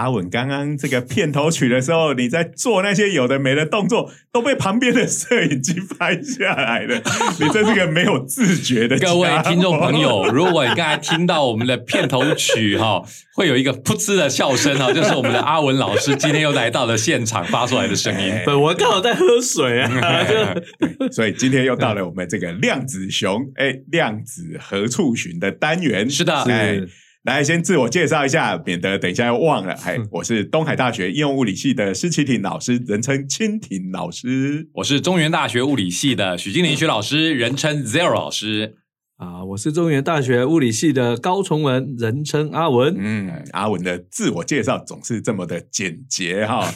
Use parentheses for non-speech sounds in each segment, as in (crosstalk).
阿文刚刚这个片头曲的时候，你在做那些有的没的动作，都被旁边的摄影机拍下来了。你真是个没有自觉的各位听众朋友，如果你刚才听到我们的片头曲哈，会有一个噗嗤的笑声哈，就是我们的阿文老师今天又来到了现场发出来的声音。(laughs) 对我刚好在喝水啊，就所以今天又到了我们这个量子熊哎量子何处寻的单元。是的哎是，来先自我介绍一下，免得等一下又忘了。(laughs) 哎，我是东海大学应用物理系的施启廷老师，人称蜻蜓老师。我是中原大学物理系的许金玲许老师，人称 Zero 老师。啊，我是中原大学物理系的高崇文，人称阿文。嗯，阿文的自我介绍总是这么的简洁哈。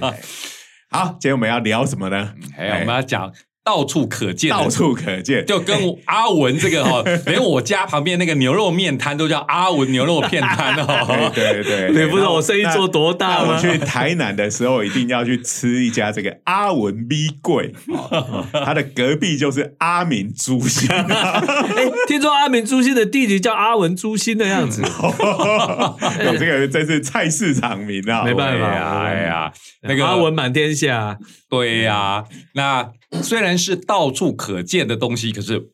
(laughs) 好，今天我们要聊什么呢？哎我们要讲到处可见到处可见，就跟阿文这个哈，(laughs) 连我家旁边那个牛肉面摊都叫阿文牛肉片摊哦。对对对，你不知道我生意做多大吗？我去台南的时候，一定要去吃一家这个阿文米柜，(laughs) 哦他的隔壁就是阿明猪心，(laughs) 哎，听说阿明朱心的弟弟叫阿文朱心的样子，有这个真是菜市场名啊！没办法哎呀，那个阿文满天下。对呀、那虽然是到处可见的东西，可是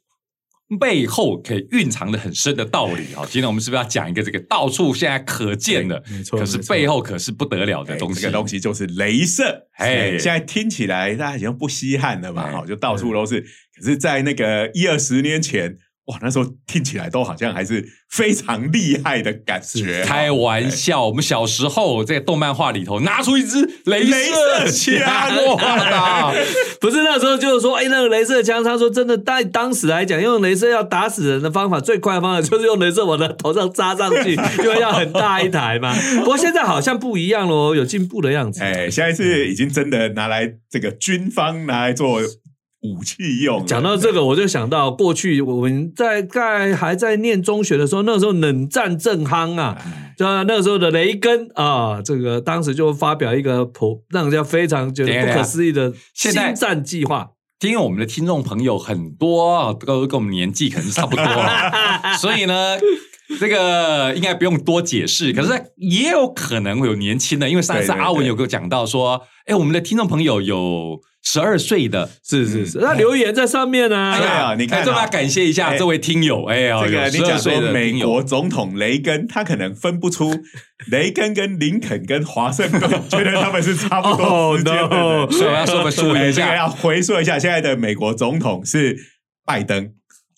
背后可以蕴藏的很深的道理啊！(laughs) 今天我们是不是要讲一个这个到处现在可见的，没错可是背后可是不得了的哎东西？这个东西就是镭射。哎哎，现在听起来大家已经不稀罕了嘛，哎哈，就到处都是。可是，在那个一二十年前，哇，那时候听起来都好像还是非常厉害的感觉。开玩笑，我们小时候在动漫画里头拿出一支镭射枪，哇！不是那时候就是说，哎，那个镭射枪，他说真的，在当时来讲，用镭射要打死人的方法，最快的方法就是用镭射往他头上扎上去，(laughs) 因为要很大一台嘛。不过现在好像不一样喽，有进步的样子。哎，现在是已经真的拿来这个军方拿来做武器用了。讲到这个，我就想到过去我们在在还在念中学的时候，那时候冷战正夯啊，哎，就那个时候的雷根啊，这个当时就发表一个颇让人家非常觉得不可思议的现在星战计划。因为我们的听众朋友很多啊，都跟我们年纪可能是差不多了，(laughs) 所以呢，这个应该不用多解释。可是也有可能会有年轻的，因为上一次阿文有给我讲到说，哎，我们的听众朋友有十二岁的，是是是，那留言在上面呢、对啊你看这么感谢一下哎这位听友，哎呀，这个你讲说美国总统雷根，他可能分不出 (laughs) 雷根跟林肯跟华盛顿，觉得他们是差不多 (laughs) Oh, 时间的所以我要说个注意哎一下，这个要回溯一下，现在的美国总统是拜登，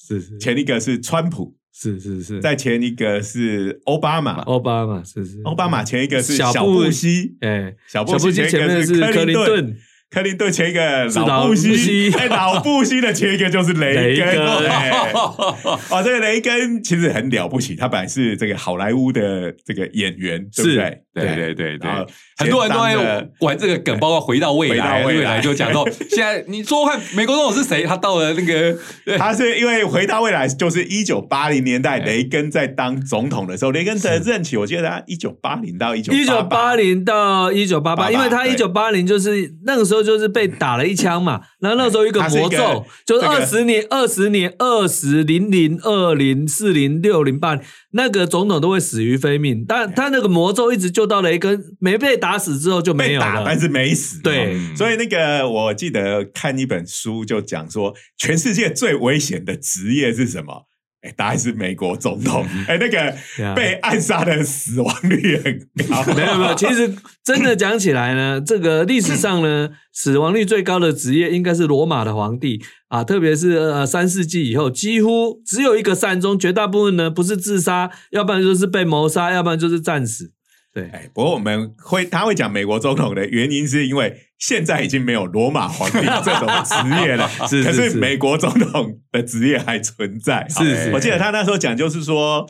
是是。前一个是川普，是是是，在前一个是奥巴马，奥巴马是是。奥巴马前一个是小小布布希，哎，小布希希前一个是克克林顿。克林顿前一个老布老布希，(laughs) 哎，老布希的前一个就是雷根。雷根。哎 (laughs) 哦，这个雷根其实很了不起，他本来是这个好莱坞的这个演员，对不对？对对对对。然后，很多人都先当会玩这个梗，包括回到未来，回到未来就讲到现在，你说看美国总统是谁？他到了那个他是因为回到未来就是一九八零年代，哎雷根在当总统的时候，雷根的任期我记得他一九八零到一九一九八零到一九八八，88因为他对。一九八零就是那个时候就是被打了一枪嘛，然后那时候一个魔咒，就是这个二十年、二十年、二十零零二零四零六零八，那个总统都会死于非命，但他那个魔咒一直就到雷根没被打死之后就没有了但。是没死。对哦所以那个我记得看一本书就讲说，全世界最危险的职业是什么？哎，答案是美国总统。(laughs) 哎，那个被暗杀的死亡率很高。(laughs) 没有没有，其实真的讲起来呢，这个历史上呢，死亡率最高的职业应该是罗马的皇帝啊，特别是呃三世纪以后，几乎只有一个善终，绝大部分呢不是自杀，要不然就是被谋杀，要不然就是战死。对，哎，不过我们会他会讲美国总统的原因，是因为现在已经没有罗马皇帝这种职业了，(laughs) 是是可是是美国总统的职业还存在。是是我记得他那时候讲就是说，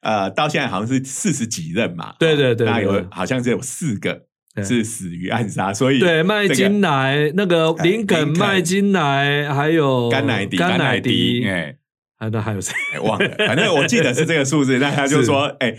呃，到现在好像是四十几任嘛，对对对那有好像只有四个是死于暗杀，所以对，麦这个金莱那个哎林肯、麦金莱，还有甘乃迪甘乃迪，哎，啊，那还有谁？哎忘了，反正我记得是这个数字。那他就说，(laughs) 哎，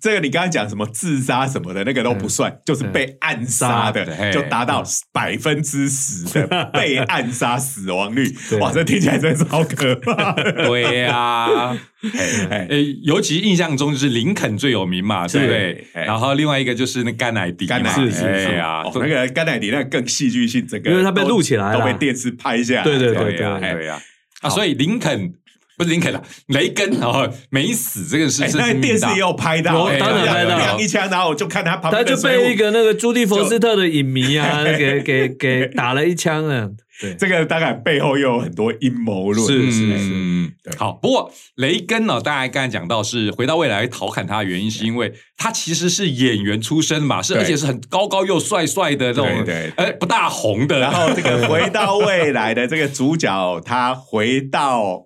这个你刚刚讲什么自杀什么的那个都不算，就是被暗杀的对，就达到百分之十的 (laughs) 被暗杀死亡率。哇，这听起来真是好可怕。对呀、(laughs) 哎诶，尤其印象中就是林肯最有名嘛，对不对？然后另外一个就是那甘乃迪嘛，甘乃迪是是哎呀，哦，那个甘乃迪那个更戏剧性，整个因为他被录起来了。都被电视拍下来。对对对对对呀，啊，所以林肯不是林肯啊，雷根哦没死这个事哎，是那个电视也有拍到，当然拍到亮一枪，然后我就看他旁他就边的水壶被一个那个朱蒂佛斯特的影迷啊，给给给 (laughs) 打了一枪啊。对，这个当然背后又有很多阴谋论，是是哎嗯，对好。不过雷根呢，大家刚才讲到是回到未来调侃他的原因，是因为他其实是演员出身嘛，是而且是很高高又帅帅的这种，对对呃，不大红的。然后这个回到未来的这个主角，他回到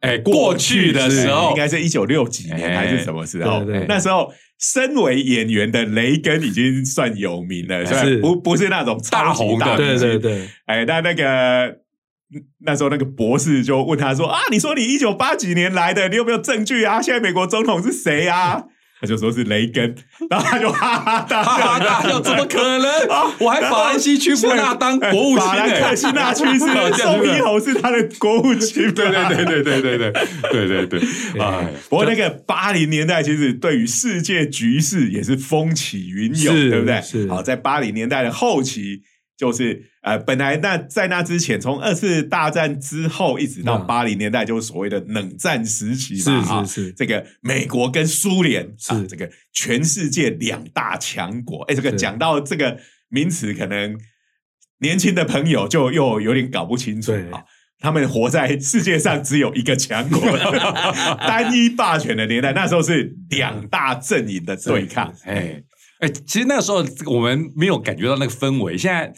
哎，过去的时候应，该是一九六几年哎还是什么时候？那时候身为演员的雷根已经算有名了，是不不是那种大红的对对对，哎，那那个那时候那个博士就问他说啊，你说你一九八几年来的，你有没有证据啊？现在美国总统是谁啊？他就说是雷根，(laughs) 然后他就哈哈大哈哈大笑，怎么可能？我还法兰西区夫纳当国务卿法兰克辛纳区是呢，(laughs) 宋一侯是他的国务卿，对对对对对对对对对对，啊，不过那个八零年代其实对于世界局势也是风起云涌，是对不对？是好，在八零年代的后期，就是呃，本来那在那之前，从二次大战之后一直到嗯八零年代，就是所谓的冷战时期是嘛，啊是是这个美国跟苏联啊是，这个全世界两大强国。哎，这个讲到这个名词，可能年轻的朋友就又有点搞不清楚啊。他们活在世界上只有一个强国，(laughs) 单一霸权的年代，那时候是两大阵营的对抗。哎哎，其实那个时候我们没有感觉到那个氛围，现在。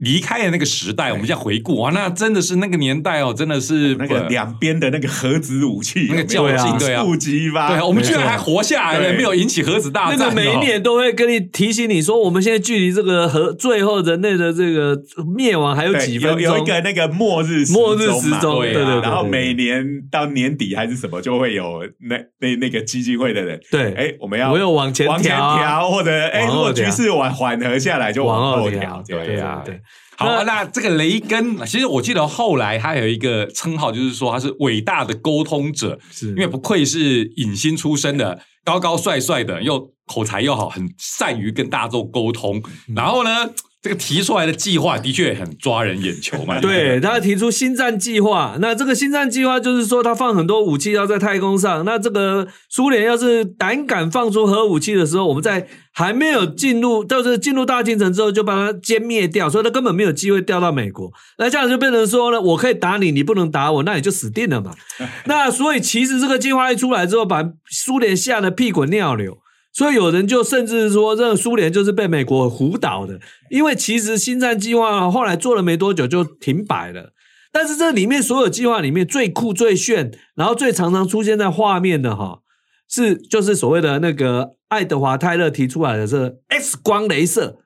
离开了那个时代，我们现在回顾。啊，那真的是那个年代哦，真的是那个两边的那个核子武器，那个较劲对啊。对啊，我们居然还活下来了，没有引起核子大战哦。那个每一年都会跟你提醒你说，我们现在距离这个核最后人类的这个灭亡还有几分钟。有有一个那个末日时末日时钟，对啊对对对，然后每年到年底还是什么，就会有那那那个基金会的人，对。哎，我们要我有往前往前调或者哎，如果局势缓缓和下来，就往往后后调，对呀对。对。好，那这个雷根，其实我记得后来他有一个称号，就是说他是伟大的沟通者，是因为不愧是影星出身的，高高帅帅的，又口才又好，很善于跟大众沟通。嗯然后呢，这个提出来的计划的确很抓人眼球嘛。对，他提出星战计划。那这个星战计划就是说，他放很多武器要在太空上。那这个苏联要是胆敢放出核武器的时候，我们在还没有进入，就是进入大进程之后，就把它歼灭掉，所以他根本没有机会掉到美国。那这样就变成说呢，我可以打你，你不能打我，那你就死定了嘛。那所以其实这个计划一出来之后，把苏联吓得屁滚尿流。所以有人就甚至说，这个苏联就是被美国唬倒的，因为其实星战计划后来做了没多久就停摆了。但是这里面所有计划里面最酷、最炫，然后最常常出现在画面的哈，是就是所谓的那个爱德华泰勒提出来的这 X 光镭射。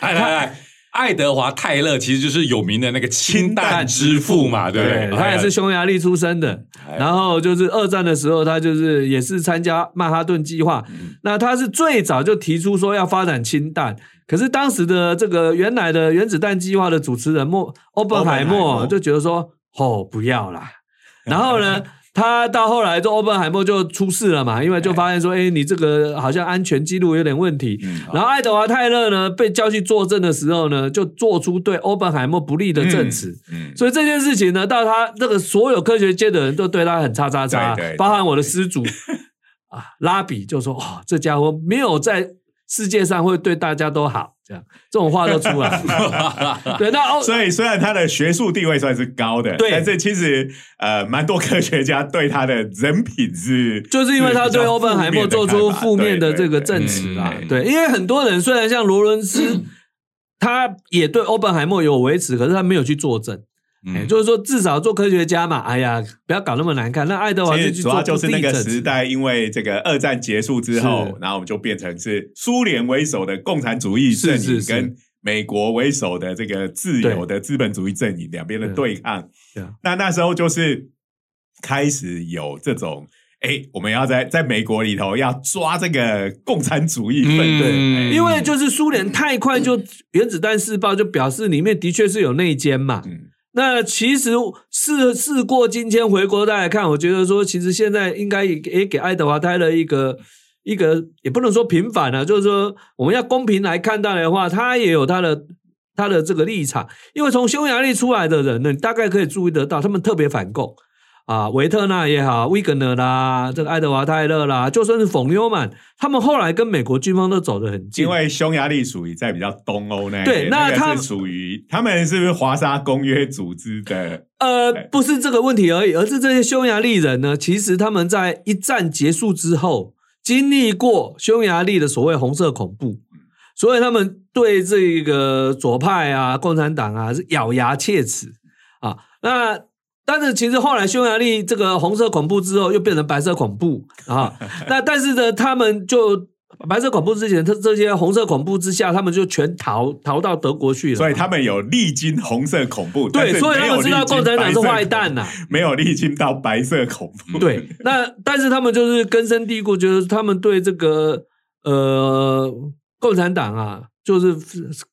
来来来，爱德华泰勒其实就是有名的那个氢弹之父嘛，对不对？他也是匈牙利出生的，哎然后就是二战的时候，他就是也是参加曼哈顿计划。嗯那他是最早就提出说要发展氢弹，可是当时的这个原来的原子弹计划的主持人莫欧本海默就觉得说，哦，不要啦。然后呢？(laughs) 他到后来，就欧本海默就出事了嘛，因为就发现说，哎，你这个好像安全记录有点问题。嗯然后爱德华泰勒呢被叫去作证的时候呢，就做出对欧本海默不利的证词。嗯，所以这件事情呢，到他这个所有科学界的人都对他很叉叉叉对对对，包含我的师祖啊，拉比就说：“哦，这家伙没有在世界上会对大家都好。”这样这种话都出来了。(laughs) 对，那欧所以虽然他的学术地位算是高的，对但是其实呃，蛮多科学家对他的人品是，就是因为他对欧本海默做出负面的这个证词啦嗯，对，因为很多人虽然像罗伦斯，(laughs) 他也对欧本海默有维持，可是他没有去作证。哎，嗯就是说至少做科学家嘛，哎呀，不要搞那么难看。那爱德华其就主要就是那个时代，因为这个二战结束之后，然后我们就变成是苏联为首的共产主义阵营跟美国为首的这个自由的资本主义阵营两边的对抗。对啊。那那时候就是开始有这种哎，我们要在在美国里头要抓这个共产主义分子，嗯因为就是苏联太快就原子弹试爆，就表示里面的确是有内奸嘛。嗯那其实事事过境迁，回国再来看，我觉得说，其实现在应该也也给爱德华泰勒一个一个，也不能说平反啊，就是说我们要公平来看待的话，他也有他的他的这个立场。因为从匈牙利出来的人呢，大概可以注意得到，他们特别反共啊，维特纳也好，威格纳啦，这个爱德华泰勒啦，就算是冯纽曼，他们后来跟美国军方都走得很近因。为匈牙利属于在比较东欧那一对那他们属于他们是不是华沙公约组织的？呃，不是这个问题而已，而是这些匈牙利人呢，其实他们在一战结束之后，经历过匈牙利的所谓红色恐怖，所以他们对这个左派啊、共产党啊是咬牙切齿啊。那但是其实后来匈牙利这个红色恐怖之后，又变成白色恐怖啊。(laughs) 那但是呢，他们就。白色恐怖之前，他这些红色恐怖之下，他们就全逃逃到德国去了。所以他们有历经红色恐怖，但对，所以他们知道共产党是坏蛋呐、没有历经到白色恐怖。对，那但是他们就是根深蒂固，就是他们对这个呃共产党啊，就是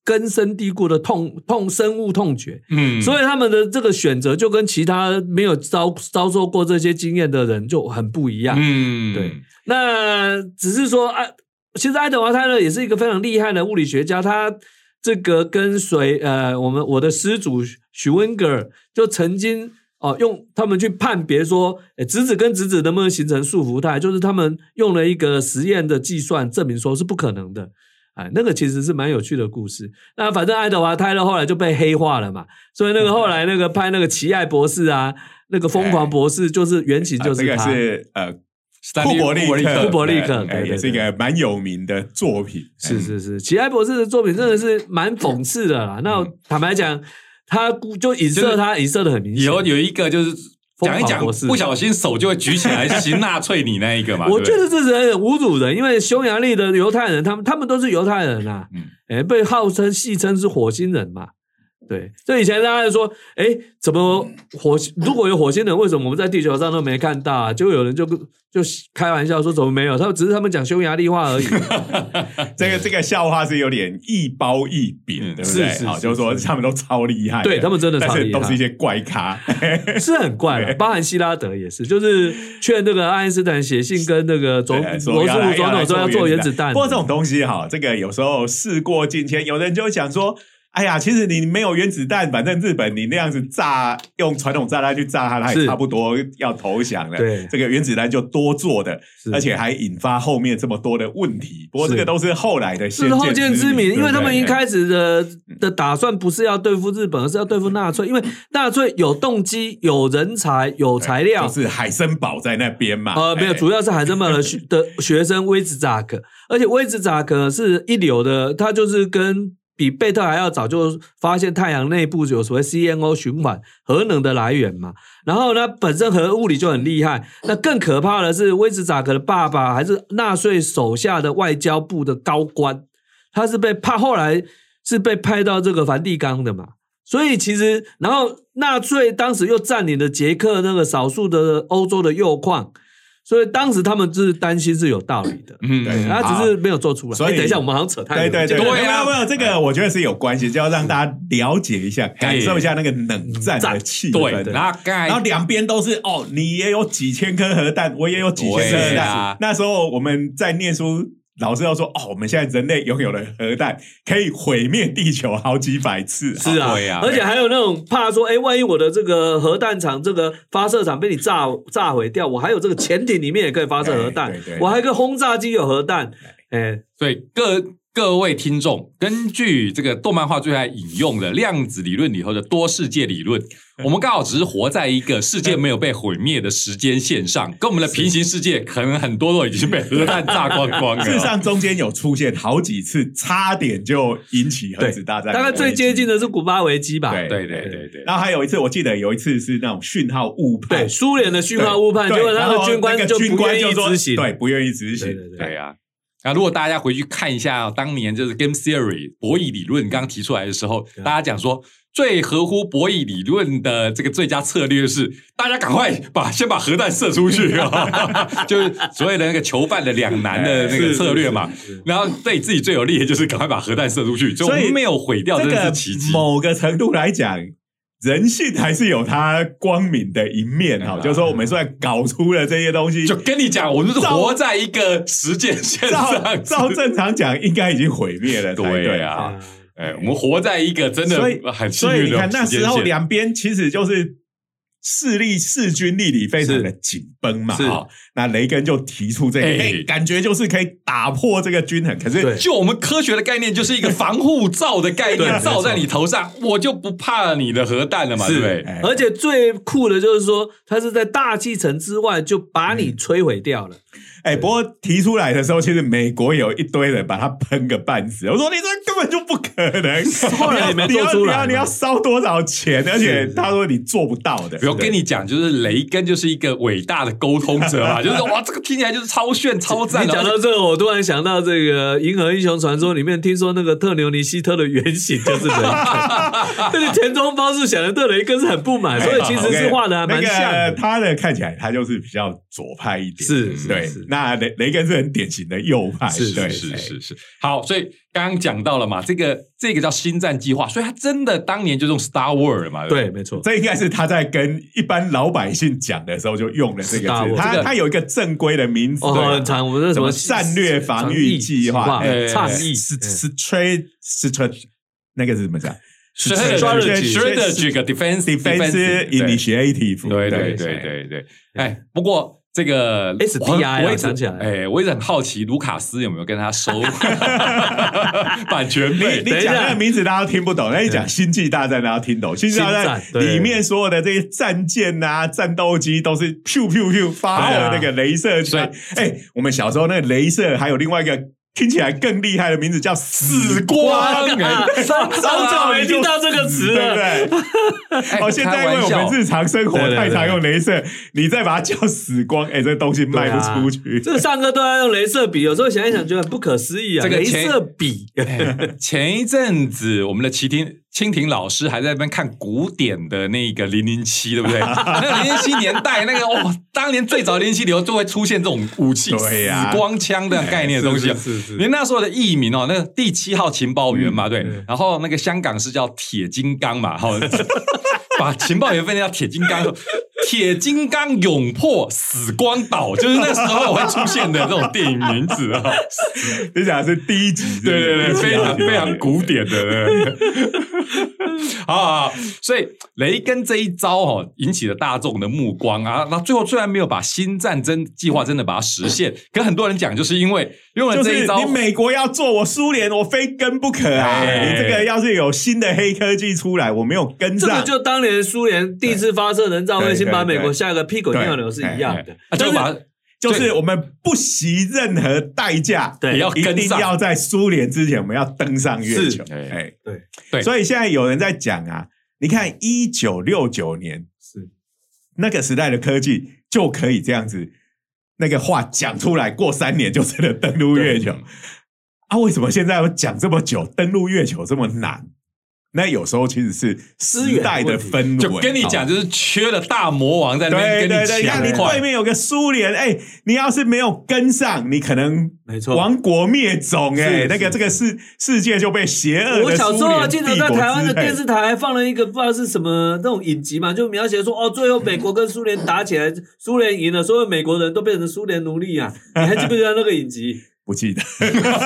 根深蒂固的痛痛深恶痛绝，嗯所以他们的这个选择就跟其他没有遭遭受过这些经验的人就很不一样。嗯对，那只是说啊，其实爱德华泰勒也是一个非常厉害的物理学家，他这个跟随呃我们我的师祖许温格尔就曾经哦用他们去判别说，诶质子跟质子能不能形成束缚态，就是他们用了一个实验的计算证明说是不可能的。哎，那个其实是蛮有趣的故事。那反正爱德华泰勒后来就被黑化了嘛，所以那个后来那个拍那个奇爱博士啊，那个疯狂博士就是原型啊这个就是他。是呃斯坦利库伯利克，库伯利克也是一个蛮有名的作品。是是是，奇爱博士的作品真的是蛮讽刺的啦。那坦白讲，他就影射他影射的很明显。有有一个就是疯讲一讲，不小心手就会举起来行纳粹你那一个嘛。(laughs) 我觉得这是很侮辱人，因为匈牙利的犹太人，他们他们都是犹太人啊，嗯哎、被号称戏称是火星人嘛。对，就以以前大家就说，哎，怎么火星如果有火星人，为什么我们在地球上都没看到啊？就有人就就开玩笑说，怎么没有？他们只是他们讲匈牙利话而已。(laughs) 这个这个笑话是有点一褒一贬，嗯对不对？好，是是是就是说他们都超厉害的，对他们真的超但是厉害都是一些怪咖。(laughs) 是很怪的，包含希拉德也是，就是劝那个爱因斯坦写信跟那个总对罗斯福总统说要做原子弹。不过这种东西哈，这个有时候事过境迁，有人就会讲说。哎呀，其实你没有原子弹，反正日本你那样子炸，用传统炸弹去炸它，它也是。差不多要投降了。对。这个原子弹就多做的，而且还引发后面这么多的问题。不过这是个都是后来的先是后见之明，因为他们一始开始的的打算不是要对付日本，而是要对付纳粹，因为纳粹有动机、有人才、有材料，就是海森堡在那边嘛。呃，没有，哎。主要是海森堡的学的学生威兹扎克，而且威兹扎克是一流的，他就是跟比贝特还要早就发现太阳内部有所谓 CNO 循环核能的来源嘛。然后呢，本身核物理就很厉害。那更可怕的是，威茨扎克的爸爸还是纳粹手下的外交部的高官，他是被派后来是被派到这个梵蒂冈的嘛。所以其实，然后纳粹当时又占领了捷克那个少数的欧洲的铀矿，所以当时他们就是担心是有道理的，嗯，对他只是没有做出来。所以哎等一下，我们好像扯太对对对，没有没有，这个我觉得是有关系，就要让大家了解一下，感受一下那个冷战的气氛。对，然后然后两边都是哦，你也有几千颗核弹，我也有几千颗核弹。那时候我们在念书，老师要说哦，我们现在人类拥有了核弹，可以毁灭地球好几百次。是啊，啊。而且还有那种怕说，哎，万一我的这个核弹厂、这个发射场被你炸炸毁掉，我还有这个潜艇里面也可以发射核弹我还有个轰炸机有核弹，哎，所以各各位听众，根据这个动漫画最爱引用的量子理论里头的多世界理论，我们刚好只是活在一个世界没有被毁灭的时间线上，跟我们的平行世界可能很多都已经被核弹炸光光了。事实上，中间有出现好几次，差点就引起核子大战。大概最接近。的是古巴危机吧？对对对对对，然后还有一次，我记得有一次是那种讯号误判，对，苏联的讯号误判，对结果他然后的军官就不愿意执行，对，不愿意执行对。对对对啊。那如果大家回去看一下、当年就是 Game Theory 博弈理论刚提出来的时候，大家讲说最合乎博弈理论的这个最佳策略是，大家赶快把先把核弹射出去啊，(laughs) 就是所谓的那个囚犯的两难的那个策略嘛。然后对自己最有利的就是赶快把核弹射出去，所以我所以们没有毁掉，这个是奇迹。某个程度来讲，人性还是有它光明的一面哈。就是说，我们虽然搞出了这些东西，就跟你讲，我们是活在一个时间线照上，照正常讲，应该已经毁灭了才对。啊啊，哎，我们活在一个真的很幸运的所以你看那时候两边其实就是势力势均力敌，非常的紧绷嘛。那雷根就提出这个，感觉就是可以打破这个均衡。可是就我们科学的概念，就是一个防护罩的概念，罩在你头上，我就不怕你的核弹了嘛，对是不对？哎而且最酷的就是说，它是在大气层之外就把你摧毁掉了。哎，不过提出来的时候，其实美国有一堆人把他喷个半死。我说你这根本就不可能，后来也没你要做出来嘛你要你要烧多少钱？而且他说你做不到的。我跟你讲，就是雷根就是一个伟大的沟通者嘛，就是哇，这个听起来就是超炫、(laughs) 超赞你的。讲到这个，我突然想到这个《银河英雄传说》里面，听说那个特牛尼希特的原型就是雷根，(laughs) 这个田中芳树想的对雷根是很不满，所以其实是画的还蛮像那个。他的看起来他就是比较左派一点，是是对是。那雷雷根是很典型的右派，是对是哎是是，好，所以刚刚讲到了嘛，这个这个叫星战计划，所以他真的当年就用 Star Wars 嘛，对，没错，这应该是他在跟一般老百姓讲的时候就用了这个他他有一个正规的名字，很长，我们是什么战略防御计划倡议是是 trade 是 trade 那个是怎么讲 strategy strategy defense defense initiative，对对对对对，哎，不过这个 SDI 啊我一直想起来。哎，我一直很好奇，卢卡斯有没有跟他收 (laughs) 版权费？你讲那个名字大家都听不懂，那你讲《星际大战》大家听懂，《星际大战里面所有的这些战舰啊、战斗机都是 pew pew pew 发的那个镭射枪。哎，我们小时候那个镭射还有另外一个听起来更厉害的名字叫死光，啊哎好久没听到这个词了。对不对？哎哦，现在因为我们日常生活太常用镭射，你再把它叫死光，哎，这东西卖不出去。这个上课都要用镭射笔，有时候想一想觉得很不可思议啊！镭这个镭射笔，(laughs) 前一阵子，我们的齐婷蜻蜓老师还在那边看古典的那个零零七，对不对？(laughs) 那个零零七年代，那个哦，当年最早零零七里头就会出现这种武器，对呀。死光枪的概念的东西啊。是是是连那时候的艺名哦，那个第七号情报员嘛，对嗯，然后那个香港是叫铁金刚嘛，哈，(laughs) 把情报员分成叫铁金刚，铁金刚勇破死光岛，就是那时候会出现的这种电影名字啊。(laughs) 你讲的是第一集，对对对，非常非常古典的。对 (laughs) 好好好，所以雷根这一招哦，引起了大众的目光啊。那最后虽然没有把新战争计划真的把它实现，可很多人讲，就是因为用了就是这一招，你美国要做，我苏联我非跟不可啊！哎。你这个要是有新的黑科技出来，我没有跟上，这个就当年苏联第一次发射人造卫星，把美国吓个屁滚尿流是一样的。啊就把就是我们不惜任何代价，对也要一跟上。定要在苏联之前，我们要登上月球。是。哎，对。对。所以现在有人在讲啊，你看一九六九年是。那个时代的科技就可以这样子，那个话讲出来，过三年就真的登陆月球啊？为什么现在要讲这么久，登陆月球这么难？那有时候其实是时代的氛围，就跟你讲，就是缺了大魔王在那边跟对对对，你看你对。面有个苏联，哎，你要是没有跟上，你可能没错亡国灭种，哎，那个这个世世界就被邪恶的我小时候啊记得在台湾的电视，视台还放了一个不知道是什么那种影集嘛，就描写说哦，最后美国跟苏联打起来，苏联赢了，所有美国人都变成苏联奴隶啊！你还记不记得那个影集？不记得。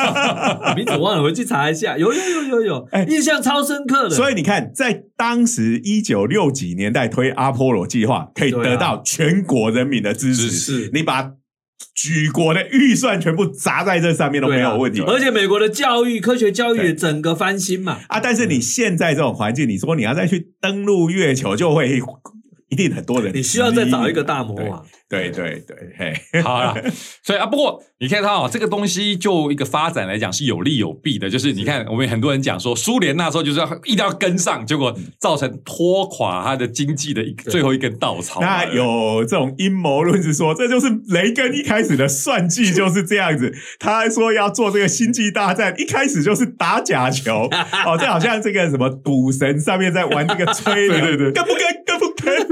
(laughs) 名字忘了，回去查一下。有有有有有哎，印象超深刻的。所以你看，在当时一九六几年代推阿波罗计划，可以得到全国人民的支持。支持你把举国的预算全部砸在这上面都没有问题。而且美国的教育、科学教育也整个翻新嘛。啊，但是你现在这种环境，你说你要再去登陆月球，就会一定很多人你需要再找一个大魔王。对对对对，嘿，(laughs) 好了，所以啊，不过你看他哦，这个东西就一个发展来讲是有利有弊的。就是你看，我们很多人讲说，苏联那时候就是要一定要跟上，结果造成拖垮他的经济的一最后一根稻草。那有这种阴谋论是说，这就是雷根一开始的算计就是这样子。(laughs) 他还说要做这个星际大战，一开始就是打假球哦，这好像这个什么赌神上面在玩这个吹牛，(laughs) 对对对跟不跟跟不跟？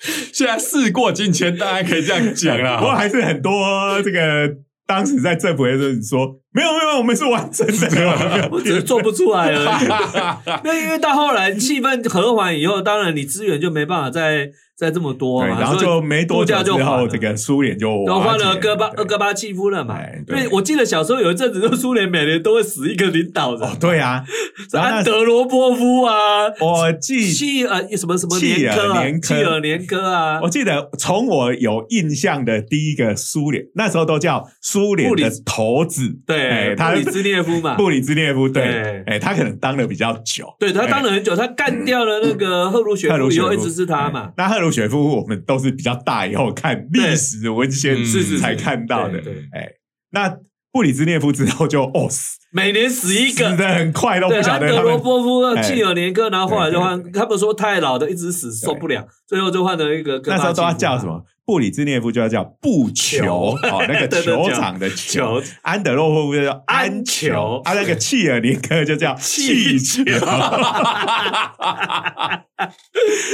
(laughs) 现在事过境迁，大家可以这样讲不过。还是很多这个当时在政府的时候你说，没有没有，我们是完整的。(laughs) (laughs) 我只是做不出来而已。(laughs) 那因为到后来气氛和缓以后，当然你资源就没办法再再这么多，嘛，然后就没多久之后，这个苏联就都换了戈巴对戈巴契夫了嘛。对。为我记得小时候有一阵子，就苏联每年都会死一个领导人哦，，对啊，安德罗波夫啊，我记契呃什么什么契尔年契尔年科啊。我，记得从我有印象的第一个苏联，那时候都叫苏联的头子，对，哎他布里兹涅夫嘛，布里兹涅夫，对对，哎，他可能当的比较久，对他当了很久，他干掉了那个赫鲁雪夫夫。以后，一直是他嘛。哎。那赫鲁雪夫，我们都是比较大以后看历史文献嗯是是是。才看到的。哎，那布里兹涅夫之后就哦死每年死一个。死，的很快，都对，不晓安德罗波夫、哎契尔年科，然后后来就换，他们说太老的一直死受不了，最后就换了一个那时候都要叫什么？布里兹涅夫就要叫布球，哦，那个 (laughs) 球场的球。球。安德洛霍夫就叫安安球。球，啊，那个契尔尼科就叫气球。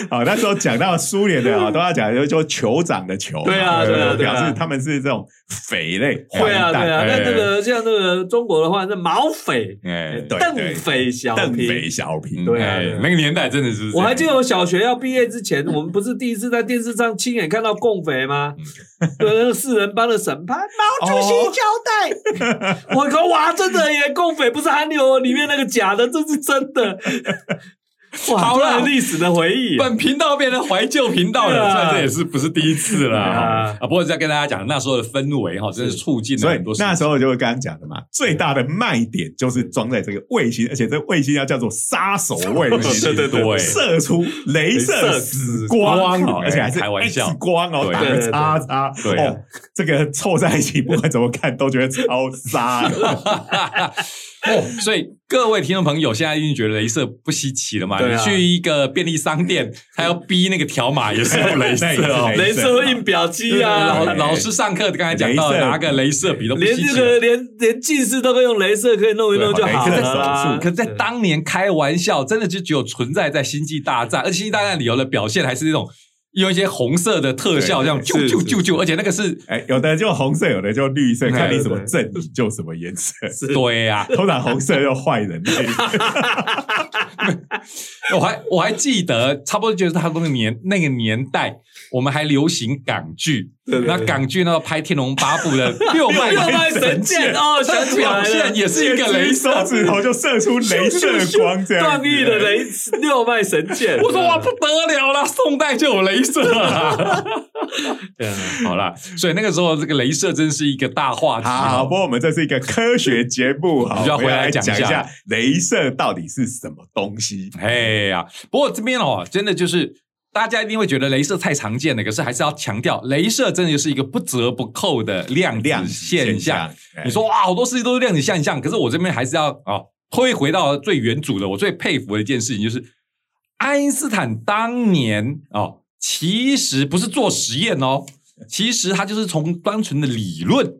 好，(laughs) 那时候讲到苏联的啊，都要讲就说酋长的酋，对啊对啊表示他们是这种匪类，对啊，对啊，那哎那个像那个中国的话，那毛匪、哎，邓匪、小邓匪。小平，哎对那个年代真的是。我还记得我小学要毕业之前，(laughs) 我们不是第一次在电视上亲眼看到共匪吗？(laughs) 对，那个四人帮的审判，毛主席哦交代。我靠，哇，真的耶！共匪不是韩流里面那个假的，这是真的。(laughs) 哇，好啦突然历史的回忆。本频道变成怀旧频道了，对啊。虽然这也是不是第一次了啊。不过再跟大家讲，那时候的氛围哈，真是促进了很多。那时候就是刚刚讲的嘛，最大的卖点就是装在这个卫星，而且这卫星要叫做杀手卫星，(laughs) 对对对射出镭射死光，而且还是开玩笑。X 光哦，对打个叉叉，对。这个凑在一起，不管怎么看都觉得超杀 (laughs) 所以各位听众朋友，现在已经觉得镭射不稀奇了嘛？对啊。你去一个便利商店，他要逼那个条码也是用镭射 (laughs) 镭射印表机啊。老，老师上课刚才讲到，镭射拿个镭射笔都不连稀奇了。这个连连近视都可以用镭射可以弄一弄就好对了可是在当年开玩笑，真的就只有存在在《星际大战》，而《星际大战》里头的表现还是那种用一些红色的特效，这样对啾是啾啾啾，而且那个是哎，有的就红色，有的就绿色，看你什么对。阵营就什么颜色。对呀、(laughs) 通常红色就坏人类，(laughs) 我还我还记得，差不多就是他那个年那个年代，我们还流行港剧。那港剧呢，拍《天龙八部》的六脉六脉神剑哦，想起来表现了，也是一个镭手射。指头就射出镭射光，这样子段誉的雷六脉神剑。我说哇，不得了了，宋代就有镭射了。(laughs) 对啊好啦，所以那个时候这个镭射真是一个大话题好，哦。不过我们这是一个科学节目，好，我们就要回来我们讲一下讲一下镭射到底是什么东西。哎呀，不过这边哦，真的就是大家一定会觉得镭射太常见了，可是还是要强调，镭射真的就是一个不折不扣的量量子子现现象你说哇，好多事情都是量子现象，可是我这边还是要啊、推回到最原主的，我最佩服的一件事情就是，爱因斯坦当年哦，其实不是做实验哦，其实他就是从单纯的理论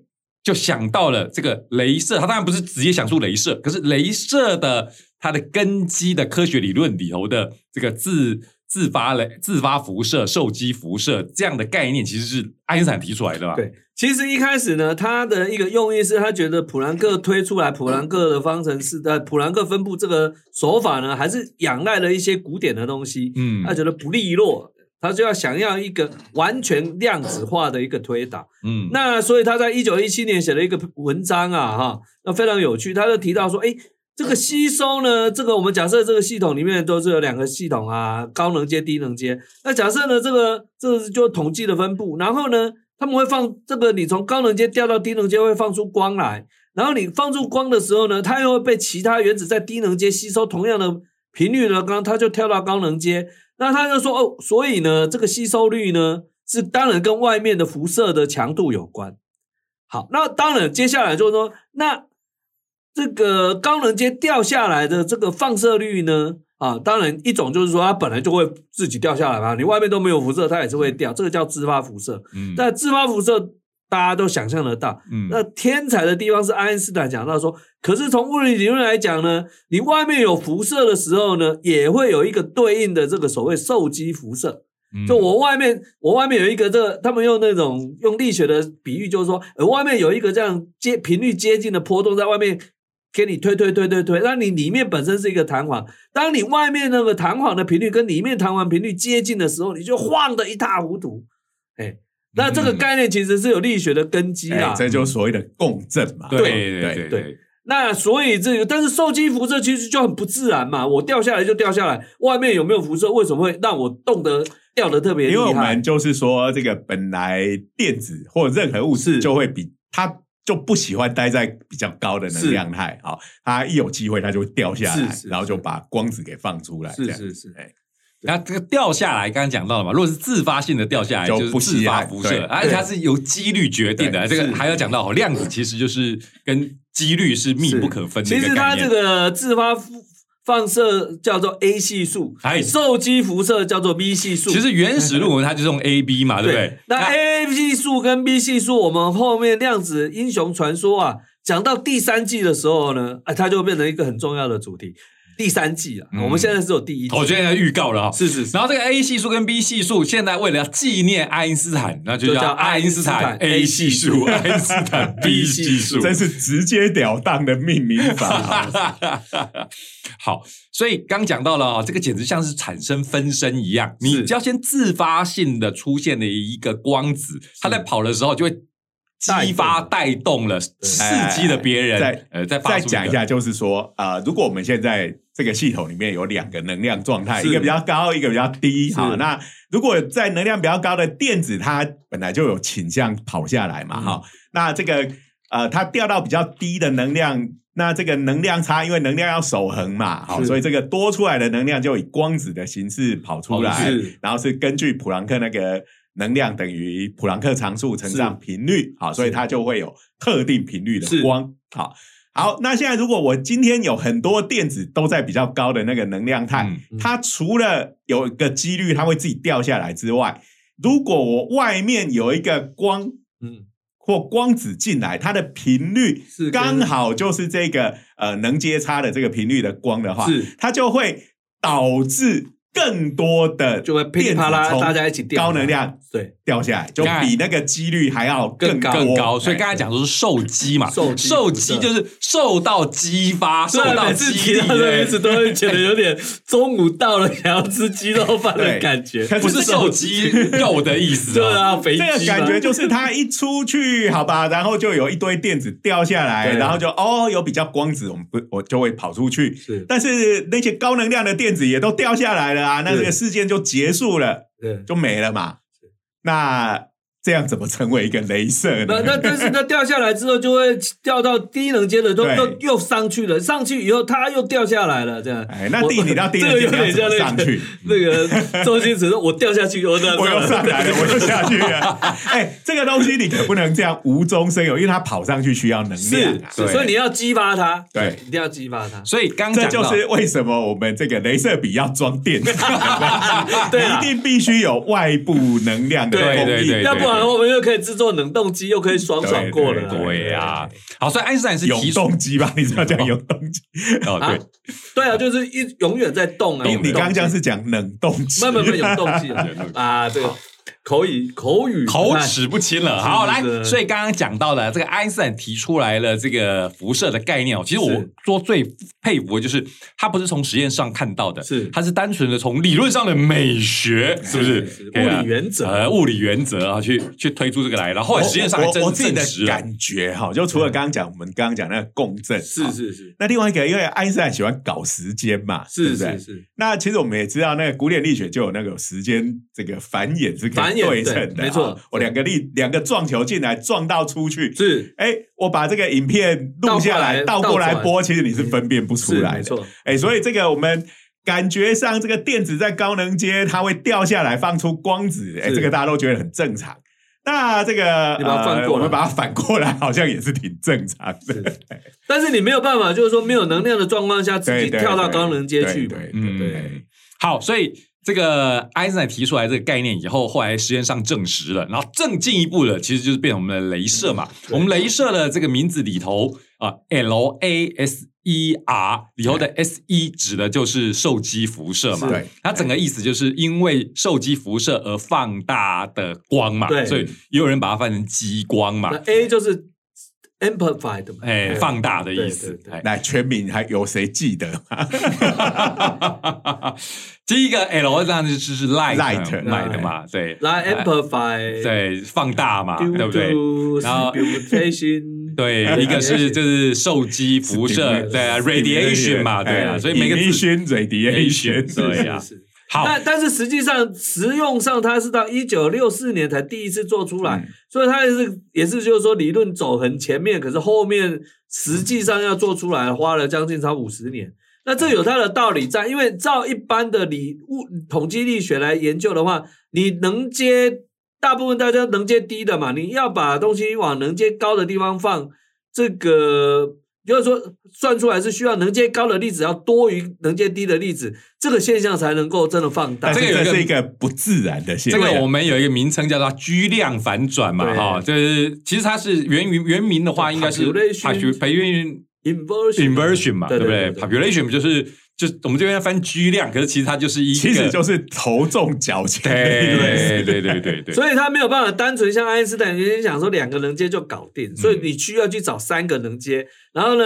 就想到了这个镭射，他当然不是直接想出镭射，可是镭射的它的根基的科学理论里头的这个自自发雷、自发辐射、受激辐射这样的概念，其实是爱因斯坦提出来的吧？对，其实一开始呢，他的一个用意是他觉得普朗克推出来普朗克的方程式的普朗克分布这个手法呢，还是仰赖了一些古典的东西，嗯他觉得不利落，他就要想要一个完全量子化的一个推导。嗯，那所以他在一九一七年写了一个文章啊，哈，那非常有趣，他就提到说，哎，这个吸收呢，这个我们假设这个系统里面都是有两个系统啊，高能阶、低能阶。那假设呢，这个这个是就统计的分布，然后呢，他们会放这个你从高能阶掉到低能阶会放出光来，然后你放出光的时候呢，它又会被其他原子在低能阶吸收同样的频率的光，它就跳到高能阶。那他就说哦，所以呢，这个吸收率呢是当然跟外面的辐射的强度有关。好，那当然接下来就是说，那这个高能阶掉下来的这个放射率呢？啊，当然一种就是说它本来就会自己掉下来嘛，你外面都没有辐射，它也是会掉，这个叫自发辐射。嗯但自发辐射大家都想象得到，嗯那天才的地方是爱因斯坦讲到说，可是从物理理论来讲呢，你外面有辐射的时候呢，也会有一个对应的这个所谓受激辐射。嗯就我外面，我外面有一个这个，他们用那种用力学的比喻，就是说，呃，外面有一个这样接频率接近的波动在外面给你推推推推推，那你里面本身是一个弹簧，当你外面那个弹簧的频率跟里面弹簧频率接近的时候，你就晃得一塌糊涂。哎，那这个嗯概念其实是有力学的根基啦。哎这就是所谓的共振嘛。对对对对对那所以这个，但是受激辐射其实就很不自然嘛，我掉下来就掉下来，外面有没有辐射，为什么会让我动得掉得特别厉因为我害们？就是说，这个本来电子或任何物质就会比它就不喜欢待在比较高的能量态，好，它一有机会它就会掉下来是，是然后就把光子给放出来，是是是。哎。那这个掉下来，刚刚讲到了嘛，如果是自发性的掉下来，就是不自发辐射，而且它是由几率决定的。这个还要讲到哦，量子其实就是跟几率是密不可分的其。实它这个自发辐放射叫做 A 系数，哎受激辐射叫做 B 系数。其实原始论文它就是用 A B 嘛，对不对？那 A 系数跟 B 系数，我们后面量子英雄传说啊，讲到第三季的时候呢，哎，它就变成一个很重要的主题。第三季啊，嗯。我们现在只有第一季，我现在预告了哈。是是是。然后这个 A 系数跟 B 系数，现在为了要纪念爱因斯坦，那就叫爱因斯坦 A 系数、爱因斯坦 (laughs) B 系数。真是直截了当的命名法。(laughs) 好，所以刚讲到了哦，这个简直像是产生分身一样，你只要先自发性的出现了一个光子，它在跑的时候就会激发带动。了，刺激了别人，再呃，再发再讲一下，就是说，呃，如果我们现在这个系统里面有两个能量状态，一个比较高，一个比较低，是。好，那如果在能量比较高的电子，它本来就有倾向跑下来嘛，嗯。哈、那这个呃，它掉到比较低的能量。那这个能量差，因为能量要守恒嘛，好，所以这个多出来的能量就以光子的形式跑出来，然后是根据普朗克那个能量等于普朗克常数乘上频率，好，所以它就会有特定频率的光，好。好，那现在如果我今天有很多电子都在比较高的那个能量态，嗯嗯。它除了有一个几率它会自己掉下来之外，如果我外面有一个光嗯，或光子进来，它的频率是跟刚好就是这个呃能接差的这个频率的光的话，是。它就会导致更多的就会噼里啪啦大家一起掉。高能量对，掉下来，就比那个几率还要更高更高，所以刚才讲说是受激嘛，受激受激就是受到激发，受到对每次激励提到这个的名词，都会觉得有点中午到了想要吃鸡肉饭的对。感觉，可 (laughs) 不是这个受激肉的意思哦。对啊，肥鸡这个嘛感觉就是他一出去，好吧，(laughs) 然后就有一堆电子掉下来，对然后就哦有比较光子，我们不我就会跑出去。是。但是那些高能量的电子也都掉下来了啊，那这个事件就结束了，对。就没了嘛。那这样怎么成为一个镭射呢？那那但是它掉下来之后，就会掉到低能阶的，都都又又上去了，上去以后它又掉下来了，这样。哎，那第我你到第一这个有你要怎么点像那个上去？(laughs) 那个周星驰说：“我掉下去，我掉 (laughs) 我又上来了，我又下去了。(laughs) 哎，这个东西你可不能这样无中生有，因为它跑上去需要能量是啊。，是所以你要激发它，对一定要激发它。所以刚这就是为什么我们这个镭射笔要装电池，对啊一定必须有外部能量的对供应。对对要不然我们又可以制作冷冻机，又可以爽爽过了啦。对对呀，好，所以爱因斯坦是永动机吧？你知道讲永动机？哦，啊对，对啊，就是一永远在动啊。你你刚刚机讲是讲冷冻机，没有没有没有永动机啊 (laughs) 啊，这个口语口语。口齿不清了。(laughs) 好，来，所以刚刚讲到了这个爱因斯坦提出来了这个辐射的概念哦。其实我是。说最佩服的就是他不是从实验上看到的，是。他是单纯的从理论上的美学，是不是？物理原则。呃，物理原则啊，去去推出这个来，然后后来实验上还真我我自己的证实了。感觉哈，就除了刚刚讲我们刚刚讲那个共振，是是是。那另外一个，因为爱因斯坦喜欢搞时间嘛，对是是是，那其实我们也知道，那个古典力学就有那个时间这个繁衍是繁衍对称的，对没错啊我两个力两个撞球进来撞到出去，是。哎，我把这个影片录下来，倒倒过来播，其实你是分辨不出来的。是没错，哎，所以这个我们感觉上这个电子在高能阶它会掉下来放出光子，哎，是这个大家都觉得很正常。那这个你把它反过来呃我们把它反过来，好像也是挺正常的。(laughs) 但是你没有办法，就是说没有能量的状况下，自己跳到高能阶去嘛。对对。嗯对。好，所以这个爱因斯坦提出来这个概念以后，后来实验上证实了，然后更进一步的，其实就是变成我们的镭射嘛。我们镭射的这个名字里头啊，L A S E R 里头的 S E 指的就是受激辐射嘛。对，它整个意思就是因为受激辐射而放大的光嘛，对所以也有人把它翻成激光嘛那，A 就是 Amplified 嘛，哎，放大的意思。来，全民还有谁记得吗？(laughs) 第一个 L 这样子就是 light，light 嘛，对。来，amplify，对，放大嘛，对不对？然后，radiation，对，(laughs) 一个是就是受激辐射，对啊，radiation 嘛，对啊，所以每个字宣，radiation，对啊。好，但但是实际上实用上，它是到一九六四年才第一次做出来，嗯。所以它也是也是就是说理论走很前面，可是后面实际上要做出来花了将近超五十年。那这有它的道理在，因为照一般的理物统计力学来研究的话，你能接大部分大家能接低的嘛，你要把东西往能接高的地方放，这个就是说算出来是需要能接高的粒子要多于能接低的粒子，这个现象才能够真的放大。这个有一个是一个不自然的现象这。个我们有一个名称叫做居量反转嘛，对哈，就是其实它是原原原名的话应该是 Population population inversion inversion 嘛，对不对？对？population 就是就我们这边翻居量，可是其实它就是一个，其实就是头重脚轻。对对对对对，(laughs) 所以他没有办法单纯像爱因斯坦原先想说两个能接就搞定，嗯。所以你需要去找三个能接，然后呢，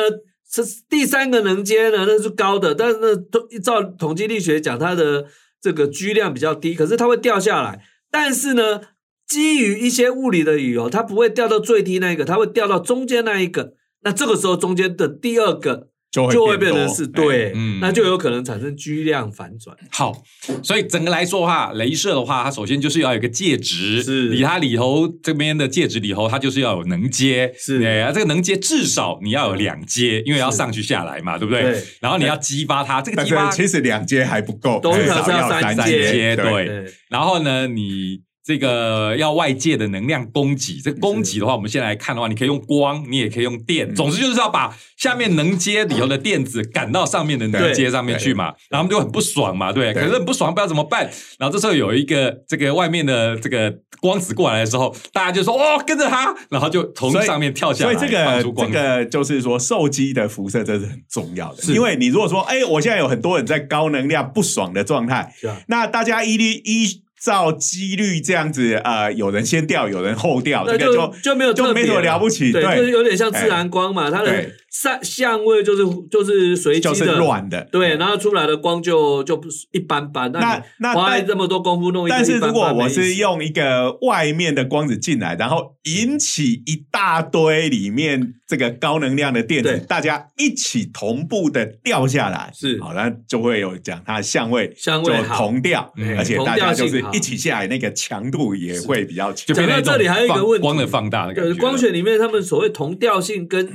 这第三个能接呢那是高的，但是呢，都照统计力学讲，它的这个居量比较低，可是它会掉下来，但是呢，基于一些物理的理由，它不会掉到最低那一个，它会掉到中间那一个，那这个时候中间的第二个就会就会变成是对，嗯那就有可能产生居量反转。好，所以整个来说的话，镭射的话，它首先就是要有一个介质，是里它里头这边的介质里头，它就是要有能接，是对啊，这个能接至少你要有两阶，因为要上去下来嘛，对不对？对然后你要激发它，这个但激发其实两阶还不够，通常是要至少要三三阶阶对对，然后呢，你这个要外界的能量供给，这个供给的话，我们现在来看的话，你可以用光，你也可以用电，总之就是要把下面能接里头的电子赶到上面的能接上面去嘛，然后他们就很不爽嘛，对，可是很不爽，不知道怎么办。然后这时候有一个这个外面的这个光子过来的时候，大家就说哦，跟着他，然后就从上面跳下来，所以这个这。个就是说，受激的辐射这是很重要的，因为你如果说，哎，我现在有很多人在高能量不爽的状态，啊。那大家一律依照几率这样子，呃，有人先掉，有人后掉，这个就就没有就没什么了。不起，对，对，就是有点像自然光嘛，它的对相相位就是就是随机就是的，乱的，对，然后出来的光就就不是一般般。那那但花这么多功夫弄一个但是如果我是用一个外面的光子进来，然后引起一大堆里面这个高能量的电子，大家一起同步的掉下来，是。好，那就会有讲它的相位就相位好。同调嗯，而且大家就是一起下来，那个强度也会比较强。就。讲到这里还有一个问题。光的放大的感对，觉，光学里面他们所谓同调性跟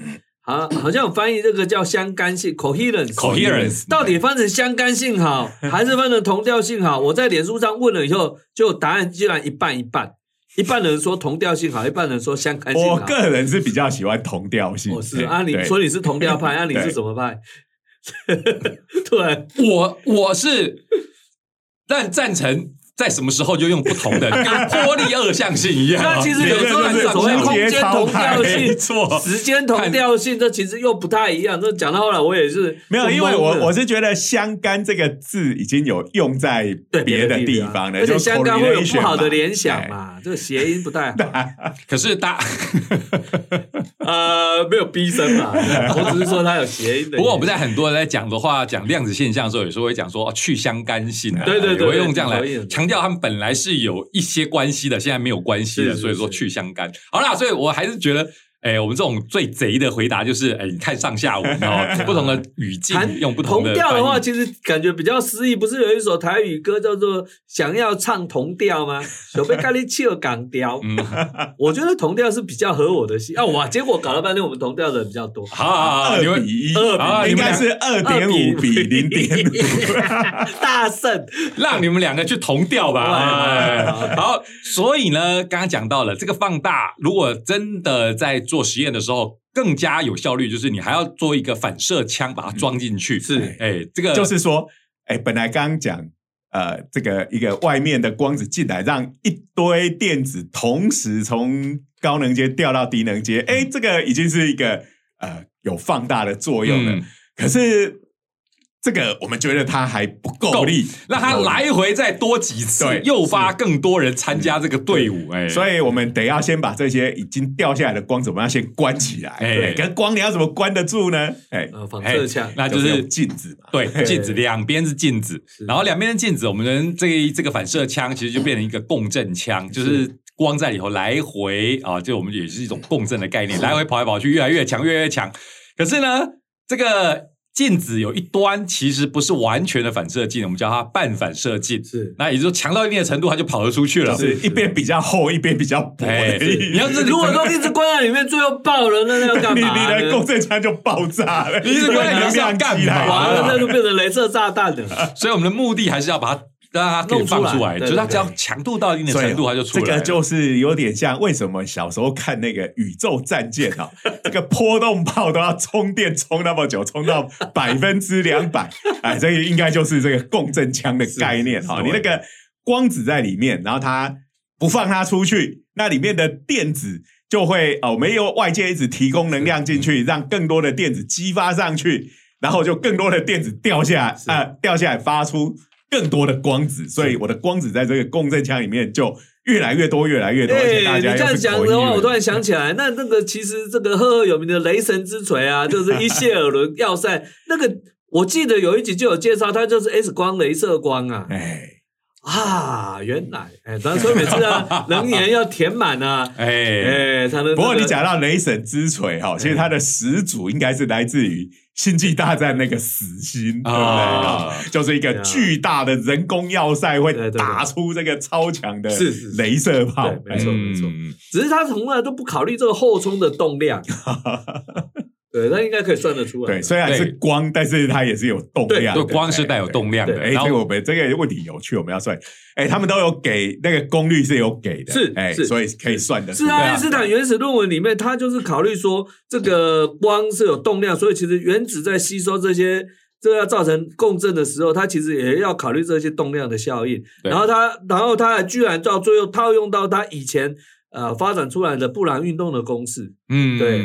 好好像有翻译这个叫相干性 （coherence）。coherence 到底翻成相干性好，(laughs) 还是翻成同调性好？我在脸书上问了以后，就答案居然一半一半，一半人说同调性好，一半人说相干性好。我个人是比较喜欢同调性，哦，是对啊，你对说你是同调派，(laughs) 啊，你是对什么派？(laughs) 对，我我是，但赞成在什么时候就用不同的，(laughs) 跟玻璃二象性一样啊。那其实有时候所谓空间同调性、错，时间同调性，这其实又不太一样。这讲到后来，我也是没有，因为我我是觉得“相干”这个字已经有用在别的地方方了，而且就相干会有不好的联想哎嘛，这个谐音不太好。(laughs) 可是大，(laughs) 呃，没有逼声嘛，我只是说它有谐音的。不过我们在很多人在讲的话，讲量子现象的时候，有时候会讲说、哦、去相干性啊，对对对我会用这样来可以强调他们本来是有一些关系的，现在没有关系了，所以说去相干。好啦，所以我还是觉得。哎，我们这种最贼的回答就是，哎，你看上下文哦，(laughs) 不同的语境弹用不同的同调的话，其实感觉比较诗意。不是有一首台语歌叫做《想要唱同调》吗？有被咖喱切尔港调，嗯，(laughs) 我觉得同调是比较合我的心啊。哇，结果搞了半天，我们同调的人比较多。好好好，二你们比一，二比一应该是二点五比零点五。(laughs) 大胜，让你们两个去同调吧。好，所以呢，刚刚讲到了这个放大，如果真的在做实验的时候更加有效率，就是你还要做一个反射枪把它装进去。是哎，这个就是说，哎，本来刚刚讲，呃，这个一个外面的光子进来，让一堆电子同时从高能阶掉到低能阶，哎，这个已经是一个呃有放大的作用了。嗯可是这个我们觉得它还不够力，让它。来回再多几次对，诱发更多人参加这个队伍。哎，所以我们得要先把这些已经掉下来的光怎么样先关起来。哎对，可是光你要怎么关得住呢？哎，呃，反射枪，那就是用镜子嘛。对，镜子两边是镜子，然后两边的镜子，我们的这个这个反射枪其实就变成一个共振枪，就是光在里头来回啊，就我们也是一种共振的概念，来回跑来跑去，越来越强，越来越强。可是呢，这个镜子有一端其实不是完全的反射镜，我们叫它半反射镜。是那也就是说，强到一定的程度，它就跑得出去了。就是一边比较厚，一边比较薄。(laughs) 你要是如果说一直关在里面，最后爆了，那那要干你嘛你？你来共振枪就爆炸了，你一直关在里面干嘛完了，那就变成镭射炸弹了。(laughs) 所以我们的目的还是要把它让它可以放出来，弄出来就是它只要强度到一定的程度，它就出来。这个就是有点像为什么小时候看那个宇宙战舰啊，这个波动炮都要充电充那么久，充到百分之两百，(laughs) 哎，这个应该就是这个共振枪的概念哈。你那个光子在里面，然后它不放它出去，那里面的电子。就会哦，没有外界一直提供能量进去，让更多的电子激发上去，然后就更多的电子掉下来，啊、掉下来发出更多的光子，所以我的光子在这个共振腔里面就越来越多，越来越多，而且大哎，你家这样讲的话，我突然想起来，那那个其实这个赫赫有名的雷神之锤啊，就是伊谢尔伦要塞那个，我记得有一集就有介绍，它就是 S 光、镭射光啊。哎，啊，原来，哎，当然所以每次啊，(laughs) 能源要填满啊，哎，哎，才能。不过你讲到雷神之锤哈，其实它的始祖应该是来自于《星际大战》那个死星，对不对？啊啊就是一个巨大的人工要塞会打出这个超强的镭射炮，对没错没错。嗯。只是他从来都不考虑这个后冲的动量。(laughs) 对，那应该可以算得出来。对，虽然是光，但是它也是有动量的，对，光是带有动量的。哎，这个我们这个问题有趣，我们要算。哎，他们都有给那个功率是有给的，是哎，所以可以算得出是。爱因斯坦原始论文里面，他就是考虑说，这个光是有动量，所以其实原子在吸收这些，这个要造成共振的时候，它其实也要考虑这些动量的效应。然后他，然后他还居然到最后套用到他以前呃发展出来的布朗运动的公式。嗯，对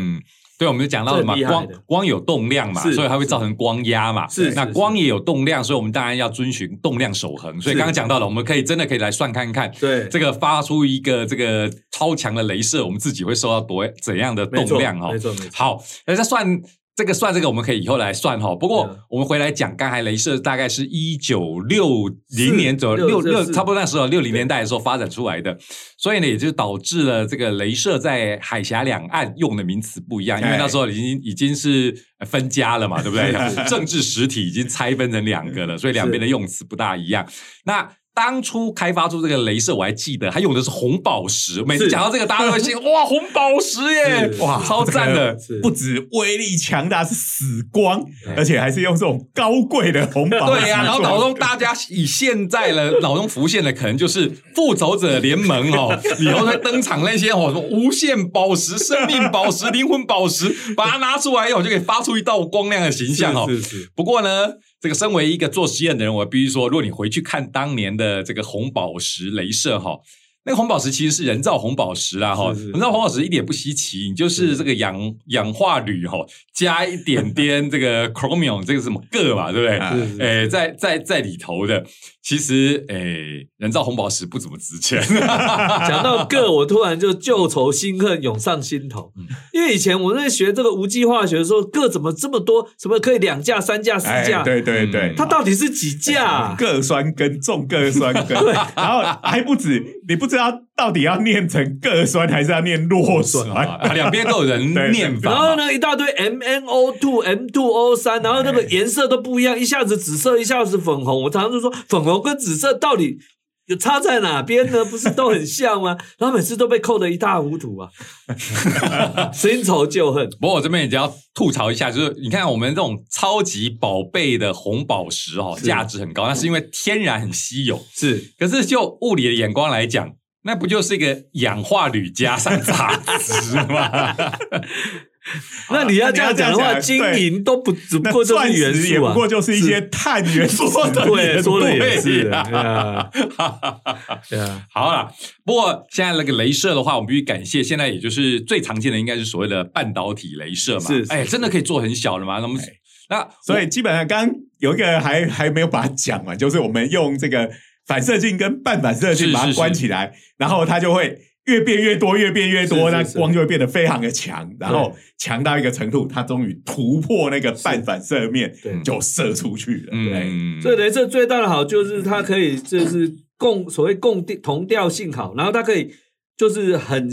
对，我们就讲到了嘛，光光有动量嘛，所以它会造成光压嘛。是是那光也有动量，所以我们当然要遵循动量守恒。所以刚刚讲到了，我们可以真的可以来算看看，对，这个发出一个这个超强的镭射，我们自己会受到多怎样的动量哦？没错没错。好，那再算这个算这个，我们可以以后来算哈。不过嗯我们回来讲，刚才镭射大概是一九六零年左右，六六差不多那时候六零年代的时候发展出来的，所以呢，也就导致了这个镭射在海峡两岸用的名词不一样，因为哎那时候已经已经是分家了嘛，对不对？(laughs) 政治实体已经拆分成两个了，所以两边的用词不大一样。那当初开发出这个镭射，我还记得它用的是红宝石。每次是讲到这个，大家都会心 (laughs) 哇，红宝石耶，哇，超赞的。(laughs) 不止威力强大，是死光，而且还是用这种高贵的红宝石对呀、然后做脑中大家以现在的 (laughs) 脑中浮现的，可能就是复仇者联盟哦，以后会登场那些哦，什么无限宝石、生命宝石、灵魂宝石，把它拿出来以后，就可以发出一道光亮的形象哦。是是是，不过呢，这个身为一个做实验的人，我必须说，如果你回去看当年的这个红宝石镭射哈。那个红宝石其实是人造红宝石啦，哈，人造红宝石一点不稀奇，你就是这个氧氧化铝哈，加一点点这个 chromium 这个什么铬嘛，对不对？诶，在在在里头的，其实诶，人造红宝石不怎么值钱。(laughs) 讲到铬，我突然就旧仇新恨涌上心头，嗯因为以前我在学这个无机化学的时候，铬怎么这么多？什么可以两价、三价、四哎价？，对对对嗯，它到底是几价啊？(laughs) 铬酸根重铬酸根，(laughs) 然后还不止，你不知道到底要念成铬酸还是要念弱酸。啊，两边都有人念法。然后呢，一大堆 M N O two、M two O 三，然后那个颜色都不一样，一下子紫色，一下子粉红。我常常就说，粉红跟紫色到底有差在哪边呢？不是都很像吗？(laughs) 然后每次都被扣得一塌糊涂啊，新仇旧恨。不 (laughs) 过我这边也要吐槽一下，就是你看我们这种超级宝贝的红宝石哦，是价值很高，那是因为天然很稀有。是可是就物理的眼光来讲，那不就是一个氧化铝加上杂质吗？(laughs) 那你要这样讲的话，(laughs) 金银都不只不那过就是钻元素啊，石也不过就是一些碳元素的对，说的也对是呀啊，(laughs) 对啊，对啊，好了，不过现在那个镭射的话，我们必须感谢，现在也就是最常见的应该是所谓的半导体镭射嘛。是是哎，真的可以做很小的嘛？那么那所以基本上刚刚有一个还还没有把它讲完，就是我们用这个反射镜跟半反射镜把它是是。是关起来，然后它就会越变越多，越变越多，那是是。是光就会变得非常的强，然后强到一个程度，它终于突破那个半反射面对，就射出去了。对，嗯，所以镭射最大的好就是它可以就是共所谓共地同调性好，然后它可以就是很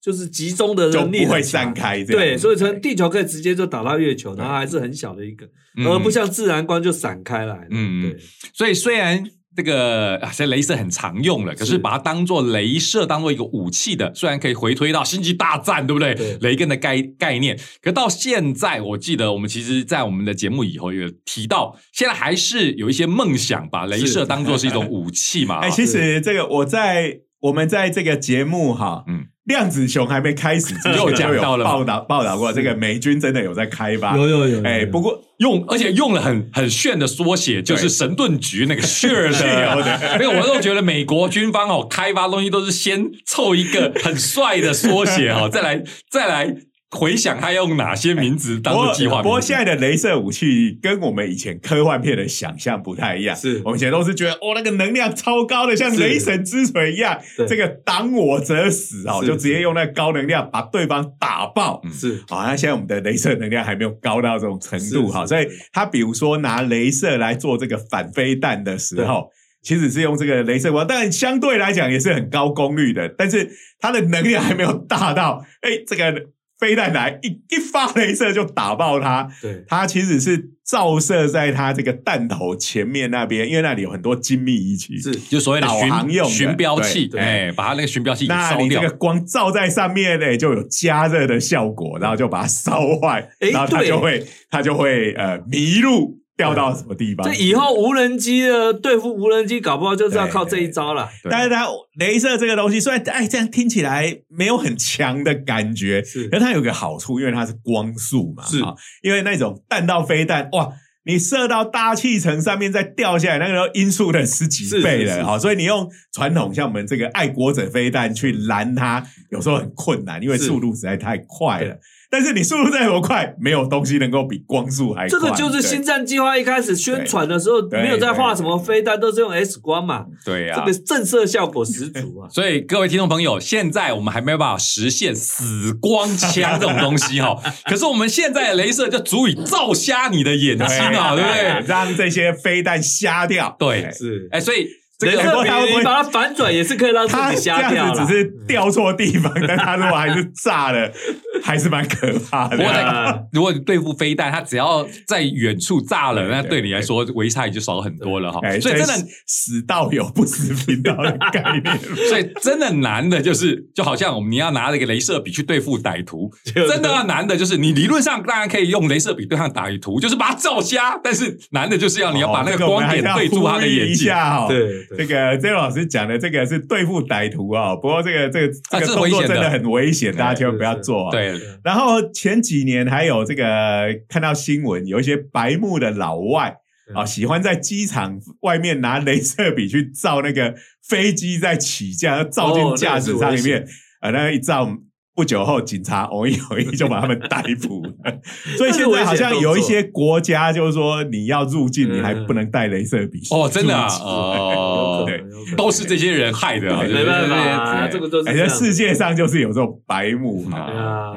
就是集中的就能力不会散开这样。对，所以从地球可以直接就打到月球，然后还是很小的一个，嗯。而不像自然光就散开来。嗯嗯。对，所以虽然这个啊，现在镭射很常用了，可是是。把它当做镭射当做一个武器的，虽然可以回推到星际大战，对不对？对。雷根的概概念，可到现在，我记得我们其实，在我们的节目以后有提到，现在还是有一些梦想把镭射是当做是一种 (laughs) 武器嘛。哎，其实这个我在我们在这个节目哈，嗯嗯，量子熊还没开始 (laughs) 之前就讲有到了。报道报道过，这个美军真的有在开发。有有有，哎，不过用，而且用了很很炫的缩写，就是神盾局那个 (laughs) sure 的，的。没有，我都觉得美国军方哦开发东西都是先凑一个很帅的缩写哦，(laughs) 再来再来回想他用哪些名字当做计划。不过现在的镭射武器跟我们以前科幻片的想象不太一样。是。我们以前都是觉得哦，那个能量超高的，像雷神之锤一样，这个挡我者死哦，就直接用那个高能量把对方打爆。嗯。是好，那现在我们的镭射能量还没有高到这种程度哈，所以他比如说拿镭射来做这个反飞弹的时候，其实是用这个镭射光，但相对。来讲也是很高功率的，但是它的能量还没有大到，哎，这个飞弹来一一发镭射就打爆它，对。它其实是照射在它这个弹头前面那边，因为那里有很多精密仪器，是就所谓的导航用的。巡巡标器，对把它那个巡标器那你这个。光照在上面呢，就有加热的效果，然后就把它烧坏，诶然后它就会它就会呃迷路，掉到什么地方？这以后无人机的对付无人机，搞不好就是要靠这一招了。对但是它镭射这个东西，虽然哎这样听起来没有很强的感觉，是但它有个好处，因为它是光速嘛，是啊，因为那种弹道飞弹哇。你射到大气层上面再掉下来，那个时候音速的十几倍了，是是是好，所以你用传统像我们这个爱国者飞弹去拦它，有时候很困难，因为速度实在太快了。但是你速度再多快，没有东西能够比光速还快。这个就是星战计划一开始宣传的时候，没有在画什么飞弹，都是用 X 光嘛，对呀、这个震慑效果十足啊。(laughs) 所以各位听众朋友，现在我们还没有办法实现死光枪这种东西哈、(laughs) 可是我们现在的镭射就足以照瞎你的眼睛啊，对不对？让这些飞弹瞎掉。对是，哎，所以这镭个笔你把它反转也是可以让自己瞎掉了。只是掉错地方，但它如果还是炸了，(laughs) 还是蛮可怕不过的。如果你对付飞弹，它只要在远处炸了，那对你来说危害就少很多了哈。哎，所以真的死道友不死贫道的概念。(laughs) 所以真的难的就是，就好像我们你要拿那个镭射笔去对付歹徒，真的要难的就是你理论上当然可以用镭射笔对抗歹徒，就是把它照瞎，但是难的就是要你要把那个光点对住他的眼一睛。对这个 Z 老师讲的这个是对付歹徒啊，不过这个这个这个动作真的很危险，大家千万不要做啊。对，然后前几年还有这个看到新闻，有一些白目的老外啊，嗯喜欢在机场外面拿镭射笔去照那个飞机在起降，照进驾驶舱里面，呃，那一照。不久后，警察 (laughs) 偶一偶一就把他们逮捕。了。(laughs) 所以现在好像有一些国家就是说，你要入境，你还不能带镭射笔。哦，真的啊，(laughs) 哦，对。都是这些人害的没办法这个都是世界上就是有这种白目嗯哈。啊，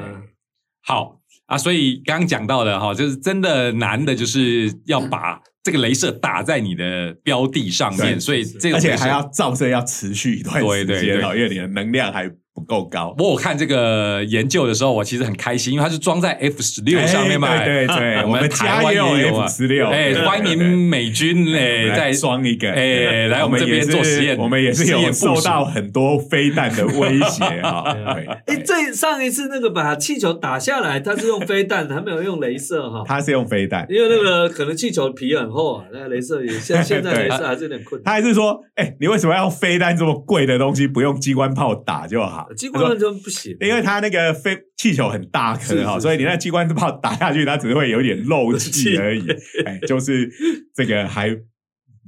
好。啊，所以刚刚讲到的哈，就是真的难的，就是要把这个镭射打在你的标的上面，所以这个而且还要照射要持续一段时间哦，对对。因为你的能量还不够高。不过我看这个研究的时候，我其实很开心，因为它是装在 F 十六上面嘛。哎对对对，我我们台湾家也有 F 十六，哎，对欢迎美军哎，来在装一个，哎来我们这边做实验我们也是有受到很多飞弹的威胁啊。(laughs) 对，哎，这上一次那个把气球打下来，它是用飞弹，还没有用镭射哈。它是用飞弹，因为那个可能气球皮很厚啊，那个镭射也现现在 (laughs) 镭射还是有点困难。他还是说，哎，你为什么要用飞弹这么贵的东西，不用机关炮打就好？机关炮就不行，因为它那个飞气球很大颗哈，是是所以你那机关炮打下去，它只会有一点漏气而已。哎，就是这个还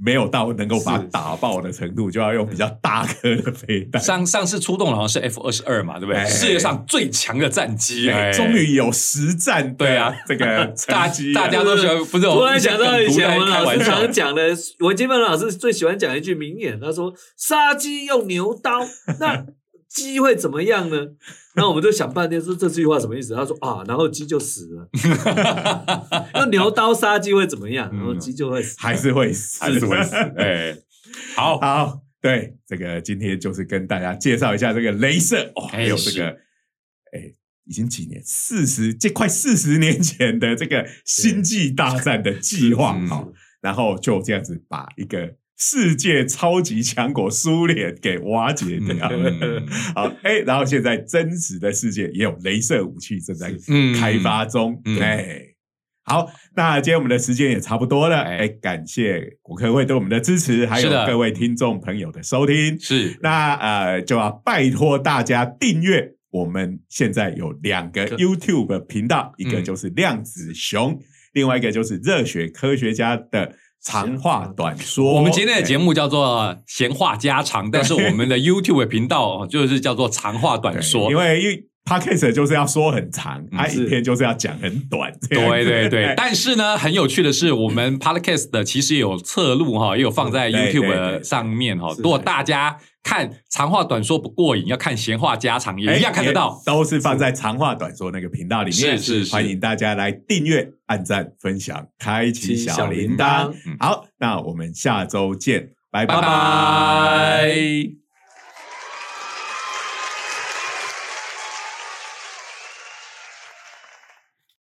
没有到能够把它打爆的程度，就要用比较大颗的飞弹。上上次出动的好像是 F 二十二嘛，对不对？哎。世界上最强的战机，哎哎。终于有实战的对啊。这个大成绩啊。大家都喜欢，不是突然想到以前我们老师常，讲的，文金芬老师最喜欢讲一句名言，他说：“杀鸡用牛刀，那鸡会怎么样呢？” (laughs) 那我们就想半天，说这句话什么意思？他说：“啊，然后鸡就死了。(laughs) 用牛刀杀鸡会怎么样？然后鸡就会死。还是会死，(laughs) 还是会死。哎，好，好，对，这个今天就是跟大家介绍一下这个镭射哦，还有这个，哎，已经几年，四十，这快四十年前的这个星际大战的计划嗯好，然后就这样子把一个世界超级强国苏联给瓦解掉了。嗯 (laughs) 好，哎，然后现在真实的世界也有镭射武器正在嗯开发中，嗯哎。好，那今天我们的时间也差不多了，哎哎，感谢国科会对我们的支持，还有各位听众朋友的收听。是那呃，就要拜托大家订阅。我们现在有两个 YouTube 频道，一个嗯就是量子熊，另外一个就是热血科学家的长话短说。我们今天的节目目叫做闲话家常，但是我们的 YouTube 频道哦就是叫做长话短说因。为因为 Podcast 就是要说很长，啊，是影片就是要讲很短。对对对 (laughs) 哎，但是呢，很有趣的是，我们 Podcast 的其实有侧录哈，也有放在 YouTube 对上面哈。如果大家看长话短说不过瘾，要看闲话家常，也一样看得到。都是放在长话短说那个频道里面。是是是欢迎大家来订阅、按赞、分享、开启小铃铛好，那我们下周见，拜拜拜。